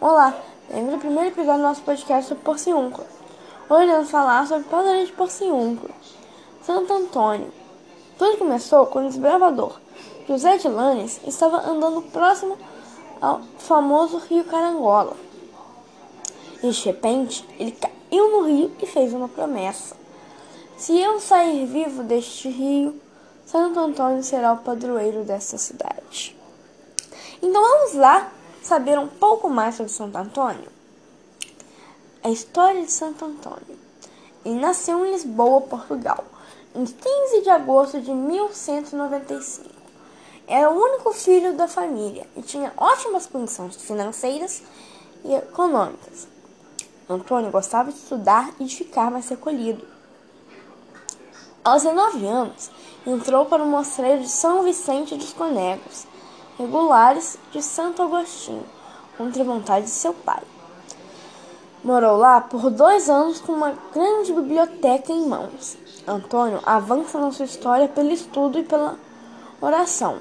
Olá, bem-vindo ao primeiro episódio do nosso podcast sobre Porciúncula. Hoje vamos falar sobre padre de Porciúncula, Santo Antônio. Tudo começou quando o desbravador José de Lanes estava andando próximo ao famoso rio Carangola. E de repente, ele caiu no rio e fez uma promessa. Se eu sair vivo deste rio, Santo Antônio será o padroeiro desta cidade. Então vamos lá saber um pouco mais sobre Santo Antônio? A história de Santo Antônio. Ele nasceu em Lisboa, Portugal, em 15 de agosto de 1195. Era o único filho da família e tinha ótimas condições financeiras e econômicas. Antônio gostava de estudar e de ficar mais recolhido. Aos 19 anos, entrou para o mosteiro de São Vicente dos Conegros, regulares de Santo Agostinho, contra a vontade de seu pai. Morou lá por dois anos com uma grande biblioteca em mãos. Antônio avança na sua história pelo estudo e pela oração.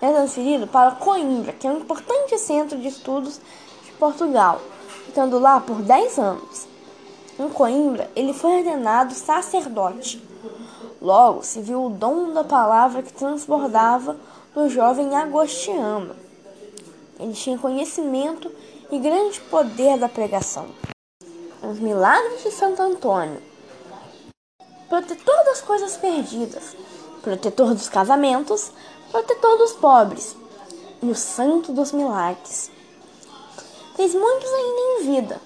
É transferido para Coimbra, que é um importante centro de estudos de Portugal, ficando lá por dez anos. Em Coimbra, ele foi ordenado sacerdote. Logo se viu o dom da palavra que transbordava do jovem agostiniano. Ele tinha conhecimento e grande poder da pregação. Os milagres de Santo Antônio. Protetor das coisas perdidas, protetor dos casamentos, protetor dos pobres e o santo dos milagres. Fez muitos ainda em vida.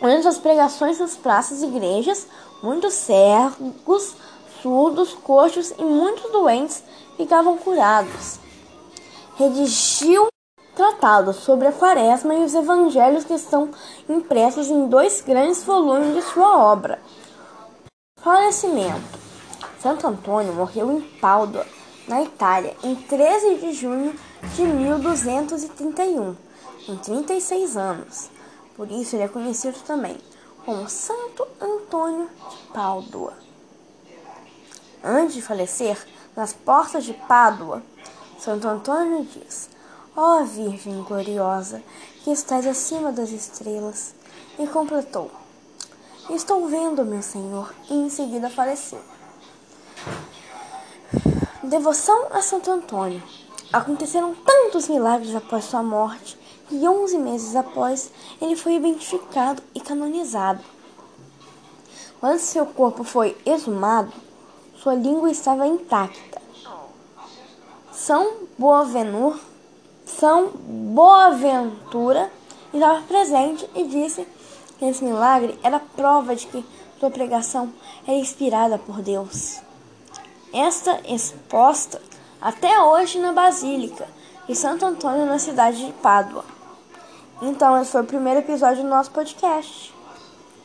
Durante suas pregações nas praças e igrejas, muitos cegos, surdos, coxos e muitos doentes ficavam curados. Redigiu tratados sobre a quaresma e os evangelhos que estão impressos em dois grandes volumes de sua obra. Falecimento. Santo Antônio morreu em Pádua, na Itália, em 13 de junho de 1231, com 36 anos. Por isso ele é conhecido também como Santo Antônio de Pádua. Antes de falecer, nas portas de Pádua, Santo Antônio diz: Ó oh, Virgem gloriosa, que estás acima das estrelas, e completou: Estou vendo, meu Senhor, e em seguida faleceu. Devoção a Santo Antônio. Aconteceram tantos milagres após sua morte que onze meses após ele foi identificado e canonizado. Quando seu corpo foi exumado, sua língua estava intacta. São Boaventura, São Boaventura estava presente e disse que esse milagre era prova de que sua pregação era inspirada por Deus. Esta exposta até hoje na Basílica de Santo Antônio, na cidade de Pádua. Então, esse foi o primeiro episódio do nosso podcast.